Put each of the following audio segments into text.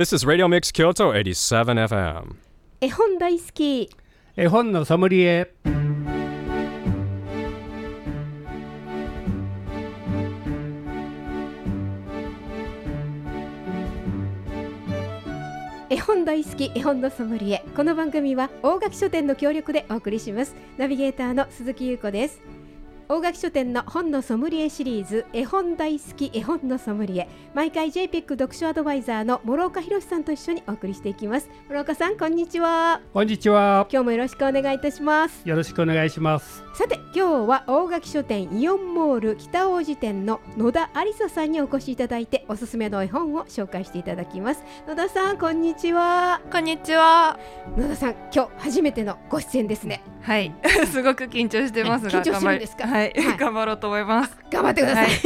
This is Radio Mix Kyoto 87 FM. 絵本大好き。絵本のソムリエ。絵本大好き絵本のソムリエ。この番組は大垣書店の協力でお送りします。ナビゲーターの鈴木優子です大垣書店の本のソムリエシリーズ絵本大好き絵本のソムリエ。毎回 JPEC 読書アドバイザーの諸岡博さんと一緒にお送りしていきます。諸岡さんこんにちは。こんにちは。今日もよろしくお願いいたします。よろしくお願いします。さて今日は大垣書店イオンモール北王子店の野田有沙さんにお越しいただいておすすめの絵本を紹介していただきます。野田さんこんにちは。こんにちは。野田さん今日初めてのご出演ですねはい、すごく緊張してますが、緊張してるんですか？頑張りはい、はい。頑張ろうと思います。頑張ってください、はい。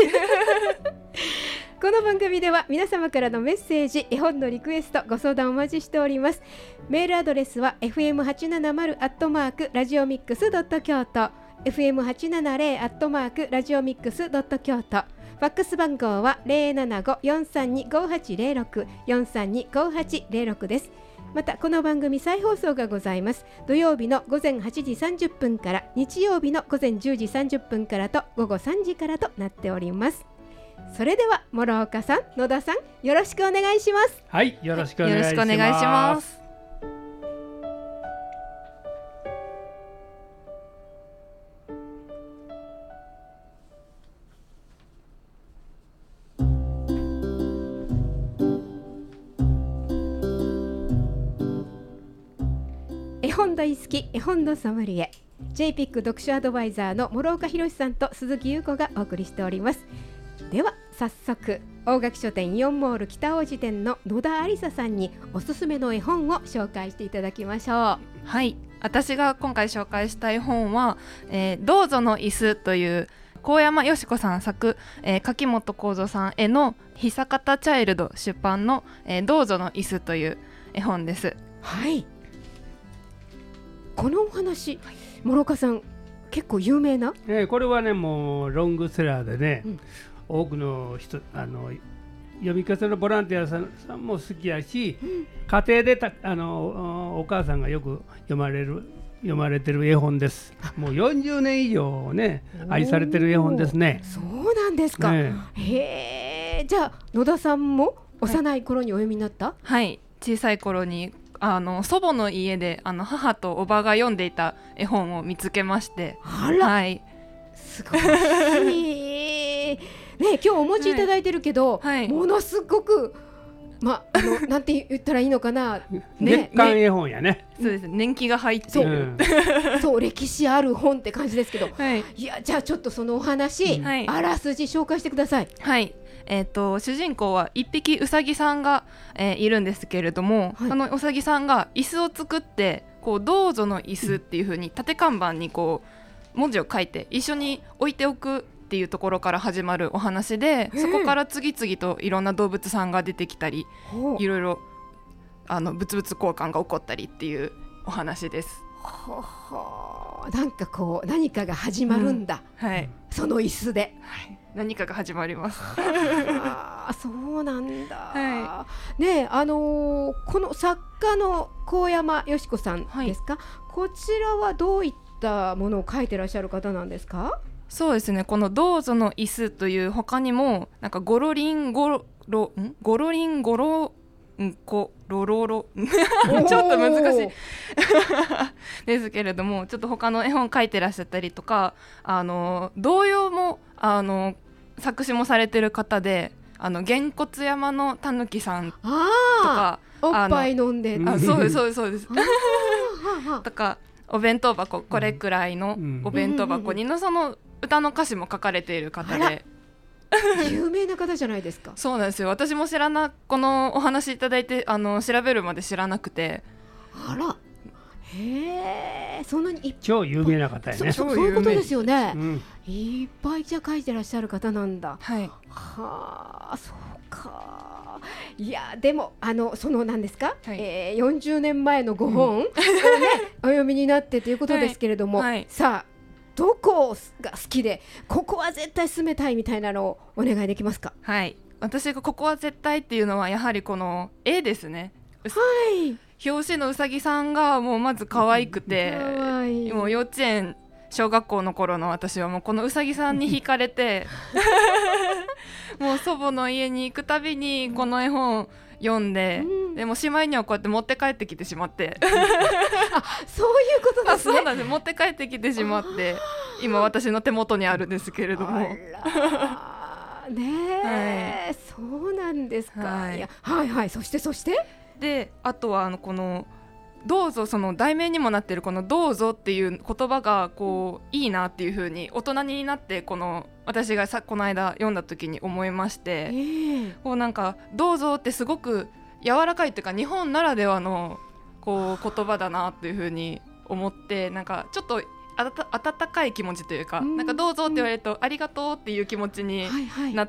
この番組では皆様からのメッセージ絵本のリクエストご相談お待ちしております。メールアドレスは fm870 アットマークラジオミックスドット京都。fm870 アットマークラジオミックスドット京都。ファックス番号は075-432-5806 432-5806ですまたこの番組再放送がございます。土曜日の午前8時30分から日曜日の午前10時30分からと午後3時からとなっております。それでは諸岡さん野田さんよろしくお願いします。はいよろしくお願いします。しくお願い大好き絵本のソムリエ JPIC 読書アドバイザーの諸岡博さんと鈴木優子がお送りしておりますでは早速大垣書店イオンモール北王子店の野田有沙ささんにおすすめの絵本を紹介していただきましょうはい、私が今回紹介したい本は、えー、どうぞの椅子という高山よし子さん作、えー、柿本幸三さんへの久方チャイルド出版の、えー、どうぞの椅子という絵本です。はいこのお話諸岡さん結構有名な？ねこれはねもうロングセラーでね、うん。多くの人あの読み聞かせのボランティアさんさんも好きやし、家庭でたあのおお母さんがよく読まれる読まれてる絵本です。もう40年以上ね愛されてる絵本ですね。そうなんですか、ねへえ。じゃあ野田さんも幼い頃にお読みになった、はい。小さい頃にあの祖母の家であの母とおばが読んでいた絵本を見つけましてあらはいすごい。ね、今日お持ちいただいてるけど、はいものすごく。まあ、あの、なんて言ったらいいのかな。ね月刊絵本やねそうです年季が入ってそいうる、そう、歴史ある本って感じですけど。はいいや、じゃあ、ちょっとそのお話、はいあらすじ紹介してください。はい。えー、と主人公は一匹うさぎさんが、えーいるんですけれども、はい。そのうさぎさんが椅子を作ってこうどうぞの椅子っていう風に縦看板にこう文字を書いて一緒に置いておくっていうところから始まるお話でそこから次々といろんな動物さんが出てきたりいろいろあの物々交換が起こったりっていうお話です。ほうほう。なんかこう、何かが始まるんだ。はい、その椅子で。何かが始まります。ああ、そうなんだ。はねえ、あのーこの作家の高山よし子さんですか、こちらはどういったものを書いてらっしゃる方なんですか？そうですね。この「どうぞの椅子」という他にもなんかゴロリンゴロロん？ゴロリンゴロんこロロ？ロ ちょっと難しい。ですけれどもちょっと他の絵本書いてらっしゃったりとかあの童謡もあの作詞もされてる方であのげんこつ山のたぬきさんとあかあおっぱい飲んでうんあそうですそうですそうです。とかお弁当箱これくらいのうんお弁当箱にのその歌の歌詞も書かれている方で。有名な方じゃないですか。そうなんですよ。私も知らなこのお話いただいてあの調べるまで知らなくて。あらへえそんなにいっ超有名な方やね。そそそういうことですよね。う、ん。いっぱいじゃ書いてらっしゃる方なんだ。はい。はあそうか。いやでもあのそのなんですか、はい。えー、40年前のご本をね、お読みになってということですけれども、はい。はいさあどこが好きでここは絶対住めたいみたいなのをお願いできますか？はい。私がここは絶対っていうのはやはりこの絵ですね。はい表紙のうさぎさんがもうまず可愛くてもう幼稚園小学校の頃の私はもうこのうさぎさんに惹かれてもう祖母の家に行くたびにこの絵本読んで、うん。でもしまいにはこうやって持って帰ってきてしまって。そういうことあですね。そうなんです。持って帰ってきてしまって今私の手元にあるんですけれども。ねえ、そうなんですか、はい。いやはいはい。そしてそして？であとはあのこの「どうぞ」その題名にもなってるこの「どうぞ」っていう言葉がこういいなっていう風に大人になってこの私がさこの間読んだ時に思いましえてえこうなんか「どうぞ」ってすごく柔らかいっていうか日本ならではのこう言葉だなっていう風に思ってなんかちょっとあた温かい気持ちというか「うん。なんかどうぞ」って言われると「ありがとう」っていう気持ちにはいはい。な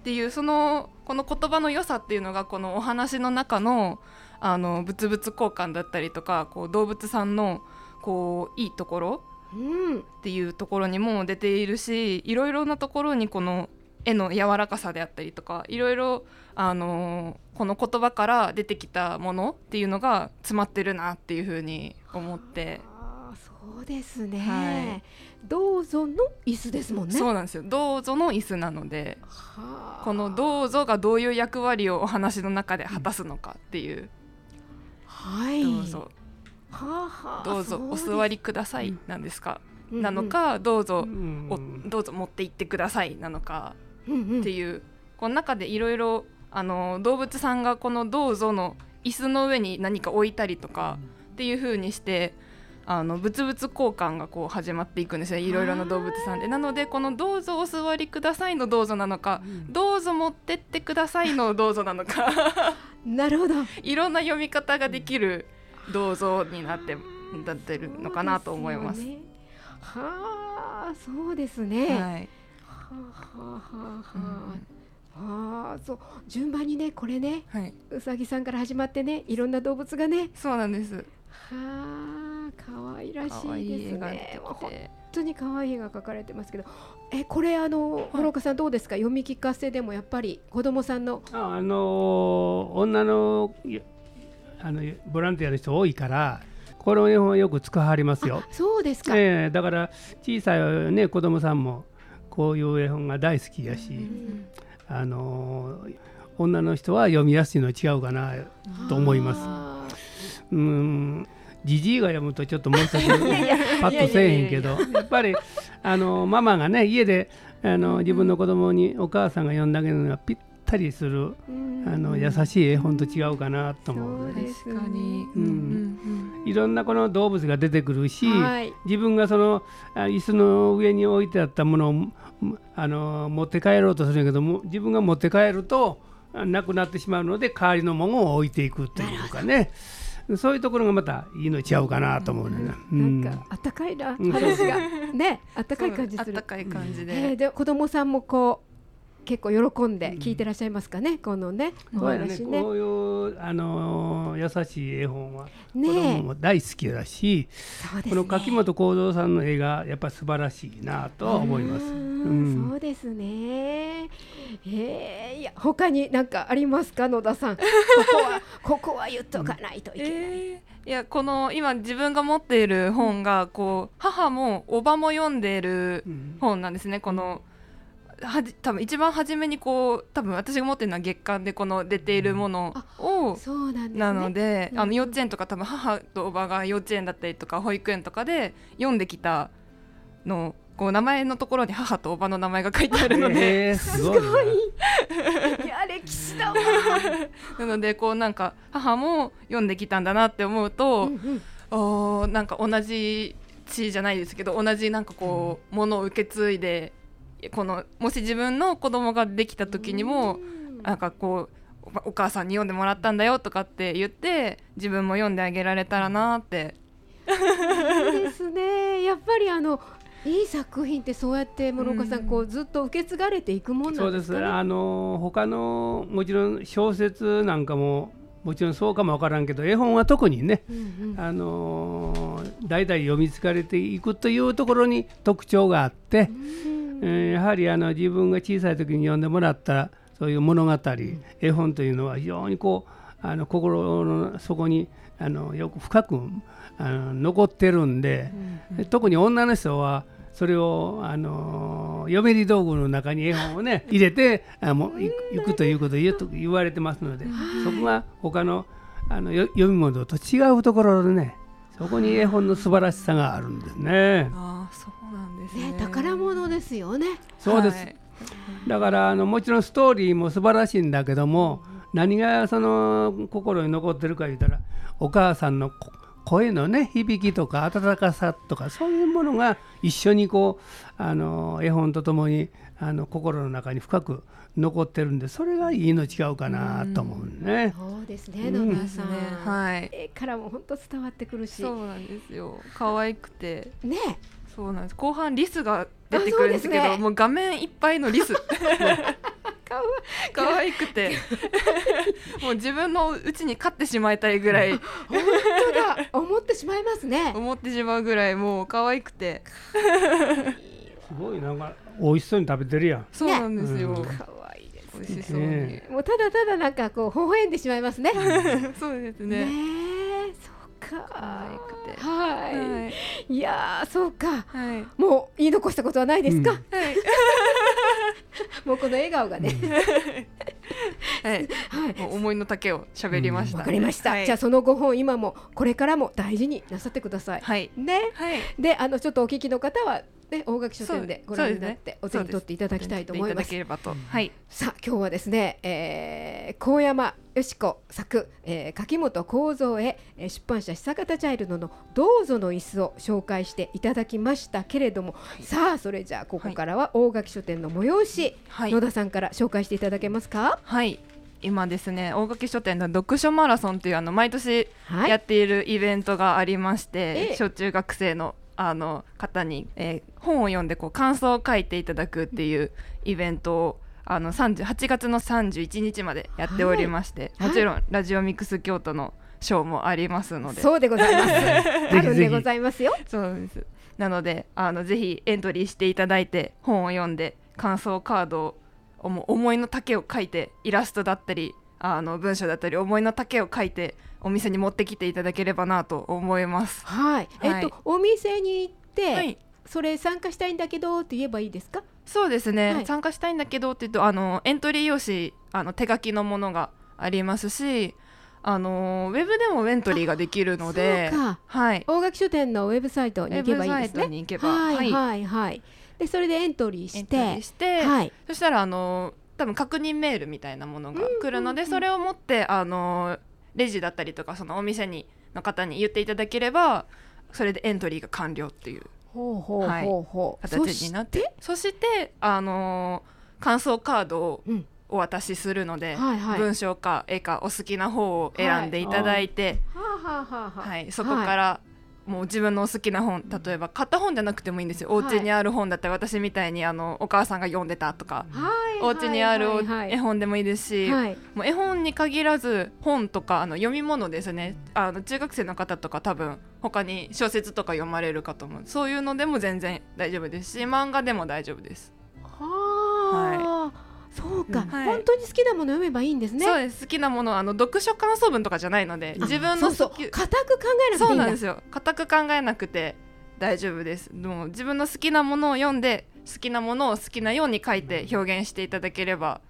っていうそのこの言葉の良さっていうのがこのお話の中のあの物々交換だったりとかこう動物さんのこういいところうん。っていうところにも出ているしいろいろなところにこの絵の柔らかさであったりとかいろいろあのこの言葉から出てきたものっていうのが詰まってるなっていうふうに思って、そうですね、はいどうぞの椅子ですもんね。そうなんですよ。どうぞの椅子なのではあ。この「どうぞ」がどういう役割をお話の中で果たすのかっていう。はい。どうぞ。はどうぞお座りくださいなんですか、うん。うんなのかどうぞうんおどうぞ持って行ってくださいなのかうんうん。っていう、この中でいろいろあの動物さんがこの「どうぞ」の椅子の上に何か置いたりとかっていう風にしてあの物々交換がこう始まっていくんですね。いろいろな動物さんで。なのでこの「どうぞお座りください」の「どうぞ」なのか「どうぞ持ってってください」の「どうぞ」なのか。なるほど。いろんな読み方ができる「どうぞ」になってなってるのかなと思います。はあそうですね、ははいあはあはあはあ、あーそう順番にねこれねはい、うさぎさんから始まってねいろんな動物がね。そうなんです。はあ。可愛らしいですね。本当に可愛い絵が描かれてますけど。えこれあの諸岡さんどうですか？読み聞かせでもやっぱり子供さんの。ああの女のいあのボランティアの人多いからこの絵本はよく使われますよ。あ。そうですか、ええだから小さいね子供さんもこういう絵本が大好きやし、あの女の人は読みやすいの違うかなと思います。あうんじじいが読むとちょっともう一つパッとせえへんけど。やっぱりあのママがね家であの自分の子供にお母さんが読んであげるのがぴったりするーあの優しい絵本と違うかなと思うね。そうで。す確かに。うん。うんいろんなこの動物が出てくるし、はい。自分がそのあ椅子の上に置いてあったものをもあの持って帰ろうとするんやけども自分が持って帰るとあなくなってしまうので代わりのものを置いていくというかねそういうところがまたいいのちゃうかなと思うねんな。うん。なんかあったかいなうん。話がねあかい感じする。あったかい感じえーで。で子供さんもこう結構喜んで聞いてらっしゃいますかね、このねお話ね。こういうあの優しい絵本は子供ねも大好きだし、そうですね。この柿本幸三さんの絵がやっぱ素晴らしいなとは思います。ううんんそうですね。えー、いや他に何かありますか野田さん？ここはここは言っとかないといけない。えーいやこの今自分が持っている本がこう母もおばも読んでいるうん本なんですねこのはじ多分一番初めにこう多分私が持ってるのは月刊でこの出ているものをそうなんですね。なので、あうんの幼稚園とか多分母とおばが幼稚園だったりとか保育園とかで読んできたのこう名前のところに母とおばの名前が書いてあるので、えー すごいな。いや歴史だわ。なのでこうなんか母も読んできたんだなって思うと、うんうんおーなんか同じ血じゃないですけど同じなんかこうものを受け継いでこのもし自分の子供ができた時にもうんなんかこうおお母さんに読んでもらったんだよとかって言って自分も読んであげられたらなっていいですね。やっぱりあのいい作品ってそうやって諸岡さん、うんこうずっと受け継がれていくもんなそうんですす。でかね。あの他のもちろん小説なんかももちろんそうかもわからんけど絵本は特にね。うんうんあの代々読み継がれていくというところに特徴があって、うんえーやはりあの自分が小さい時に読んでもらったそういう物語、絵本というのは非常にこうあの心の底にあのよく深くあの残ってるんで、特に女の人はそれをあの嫁入り道具の中に絵本をね 入れてあもうい行くということを言うと言われてますので、そこが他のあのよ読み物と違うところでねそこに絵本の素晴らしさがあるんですね。ああそうなんですね。ね宝物ですよね。そうです、はい。だからあのもちろんストーリーも素晴らしいんだけども、何がその心に残ってるか言ったらお母さんのこ声のね響きとか温かさとかそういうものが一緒にこうあの絵本とともにあの心の中に深く残ってるんでそれがいいの違うかなと思うね。そうですね、うん野田さん。ねはい絵からも本当伝わってくるし。そうなんですよ可愛くてね。そうなんです後半リスが出てくるんですけどねもう画面いっぱいのリス かわ可愛くて もう自分のうちに飼ってしまいたいぐらい 本。思ってしまいますね。思ってしまうぐらいもう可愛くてすごいなんか美味しそうに食べてるやん。そうなんですよ、うん可愛いです。美味しそうに、ねもうただただなんかこう微笑んでしまいますね。そうですねねえ、そうか。可愛くてはい。はいいやーそうか。はいもう言い残したことはないですか？うんはい もうこの笑顔がね。は いはい。思いの丈を喋りました、わかりました。はい、じゃあその5本今もこれからも大事になさってください。はいね。はいで、あのちょっとお聞きの方はね、大垣書店でご覧になってお手に取っていただきたいと思います。いただけ。ればとはい。さあ今日はですね、えー、高山よし子作、えー、柿本幸三へ、えー出版社久方チャイルドの「どうぞの椅子」を紹介していただきましたけれども、さあそれじゃあここからは大垣書店の催し、はい。野田さんから紹介していただけますか？はい。今ですね大垣書店の読書マラソンというあの毎年はい。やっているイベントがありまして、ええ。小中学生のあの方に、えー本を読んでこう感想を書いていただくっていうイベントをあの30 8月の31日までやっておりまして、はい。もちろんラジオミックス京都のショーもありますので。そうでございます。あるんでございますよ。そうです。なのであのぜひエントリーしていただいて本を読んで感想カードを思思いの丈を書いてイラストだったりあの文章だったり思いの丈を書いてお店に持ってきていただければなと思います。はい、はい。えっとお店に行って、はい。それ参加したいんだけどって言えばいいですか？そうですね、はい。参加したいんだけどって言うとあのエントリー用紙あの手書きのものがありますしあのウェブでもエントリーができるのではい、大垣書店のウェブサイトに行けばいいですウェブサイトねに行けば。はいはい。はいはい。でそれでエントリーエしてントリーして、はい。そしたらあの多分確認メールみたいなものが来るので、それを持ってあのレジだったりとかそのお店にの方に言っていただければそれでエントリーが完了っていう形になって。そしてあの感想カードをうん。お渡しするので、文章か絵かお好きな方を選んでいただいて、はいそこから、もう自分のお好きな本例えば買った本じゃなくてもいいんですよ、お家にある本だったら私みたいにあのお母さんが読んでたとか、はいお家にある絵本でもいいですし、はい。もう絵本に限らず本とかあの読み物ですね。あの中学生の方とか多分他に小説とか読まれるかと思う。そういうのでも全然大丈夫ですし漫画でも大丈夫です、はあ、そうか、うん。はい。本当に好きなもの読めばいいんですね。そうです。好きなものあの読書感想文とかじゃないので自分の好きそう。そう固く考えなくてそいういんだ。なんですよ。固く考えなくて大丈夫です。もう自分の好きなものを読んで好きなものを好きなように書いて表現していただければ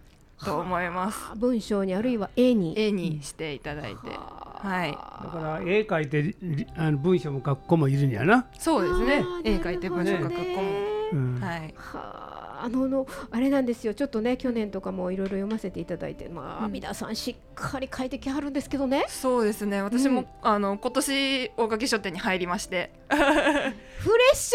と思います。文章にあるいは絵に。絵にしていただいて。はい。だから絵描いてりあの文章も書く子もいるんやな。そうですね。絵描いて文章書く子も、うんはい。はああののあれなんですよ。ちょっとね去年とかもいろいろ読ませていただいて。まあ、うん。皆さんしっかり書いてきはるんですけどね。そうですね。私も、うん。あの今年大垣書店に入りまして。フレッシ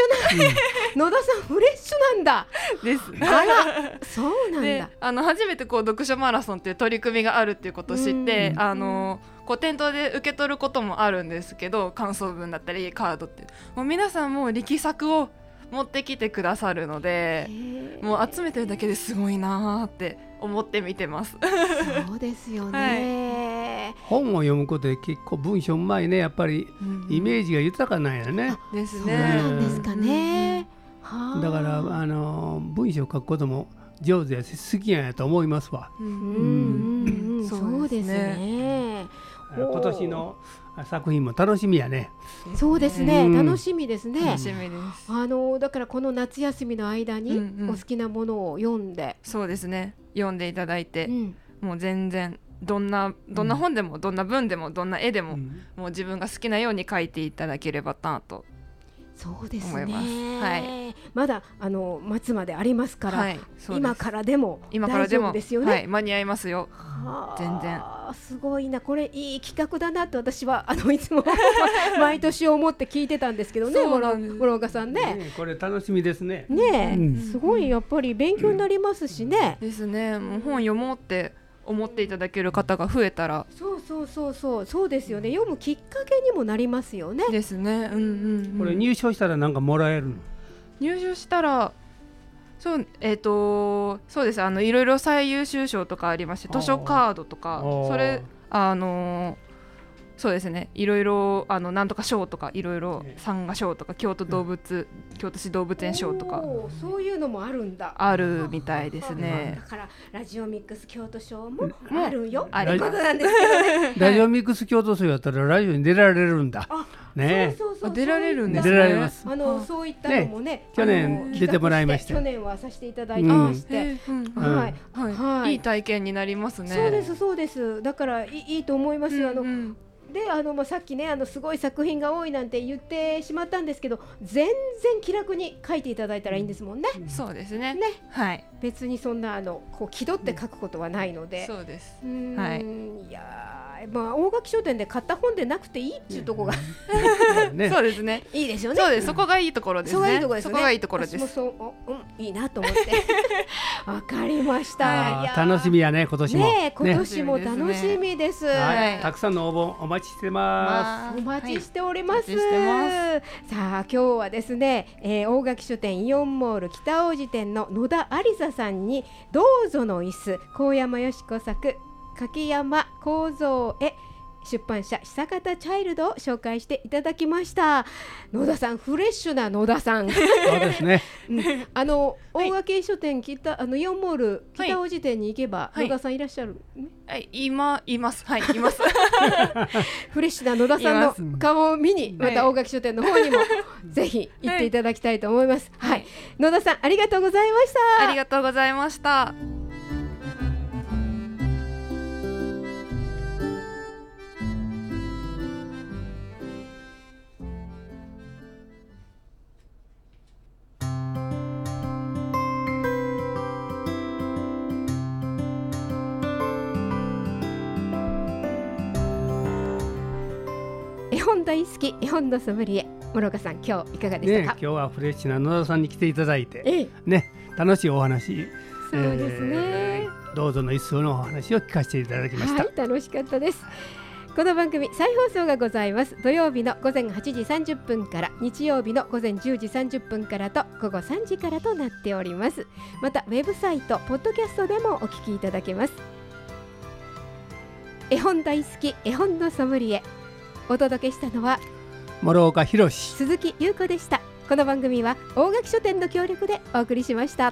ュな、野田さんフレッシュなんだ。です。あらそうなんでだあの初めてこう読書マラソンっていう取り組みがあるっていうことを知って、うん。あのこう店頭で受け取ることもあるんですけど感想文だったりカードってもう皆さんもう力作を持ってきてくださるのでもう集めてるだけですごいなーって思って見てます。そうですよね、本を読むことで結構文章うまいねやっぱり。イメージが豊かなんやね。ですそうね。なんですかね、はあ。だからあの文章を書くことも上手やし好きやと思いますわ。うん。うんうんうん、そそううでですすね。今年の作品も楽しみやね。そうですね、うん楽しみですね楽。しみです。あのだからこの夏休みの間にうんうんお好きなものを読んで、そうですね。読んでいただいてう、んもう全然どんなどんな本でも、どんな文でもどんな絵でも、うんもう自分が好きなように描いていただければなと。そうですね。はまだあの末までありますから、はい、今からでも今からでも大丈夫ですよね。はい、間に合いますよ。はあ全然すごいなこれいい企画だなと私は あのいつも毎年思って聞いてたんですけどね諸岡さんね。ねこれ楽しみですね。ねえ、うんすごいやっぱり勉強になりますしね。ですね。もう本読もうって思っていただける方が増えたらそうそうそうそうそうですよね読むきっかけにもなりますよね。ですね。うんうん、うん。これ入賞したらなんかもらえるの？入賞したらそうえっ、とそうですあのいろいろ最優秀賞とかありまして図書カードとかそれあのそうですね。いろいろあのなんとか賞とかいろいろええ。参加賞とか京都動物、京都市動物園賞とか。そういうのもあるんだ。あるみたいですね。だ。からラジオミックス京都賞もあるよ。あってりますことなんですけどね。ラジオミックス京都賞やったらラジオに出られるんだ。あね。そうそうそう。あ出られるんです出ね。られます。あのそういったのもね去年出てもらいました去年はさせていただいてまして、えーうん。うん。はい、はい、はい。いい体験になりますね。そうですそうです。だからいいいいと思います。よ、あのうん。うんであの、まあ、さっきねあのすごい作品が多いなんて言ってしまったんですけど全然気楽に書いていただいたらいいんですもんね、そうですね。ねはい。別にそんなあのこう気取って書くことはないので、そうです。うーんはいいやーまあ大垣書店で買った本でなくていいっていうところが、ねそうですね。いいですよねそうです。そこがいいところですね。そこがいいところですよね。そこがいいところです。私もそう、おうん、いいなと思って。わかりました。楽しみやね今年も。ねえ、今年も楽しみです。はい、はいたくさんの応募お待ちしてまお待ちしております。さあ今日はですね、えー、大垣書店イオンモール北大路店の野田有沙さんにどうぞの椅子高山よし子作柿山幸三へ出版社久方チャイルドを紹介していただきました野田さんフレッシュな野田さんす。そうですね。うんあのはい大垣書店北あのイオンモールはい北大路店に行けば、はい野田さんいらっしゃる、ねはい、今います。はい、います。フレッシュな野田さんの顔を見にまはいた大垣書店の方にも ぜひ行っていただきたいと思います。はい、はい野田さんありがとうございました。ありがとうございました。好き絵本のソムリエ諸岡さん今日いかがでしね今たか。日はフレッシュな野田さんに来ていただいてええ、ね楽しいお話。そうですね。えーどうぞの一層のお話を聞かせていただきました。はい、楽しかったです。この番組再放送がございます土曜日の午前8時30分から日曜日の午前10時30分からと午後3時からとなっておりますまたウェブサイトポッドキャストでもお聞きいただけます絵本大好き絵本のソムリエお届けしたのは諸岡博鈴木優子でした。この番組は大垣書店の協力でお送りしました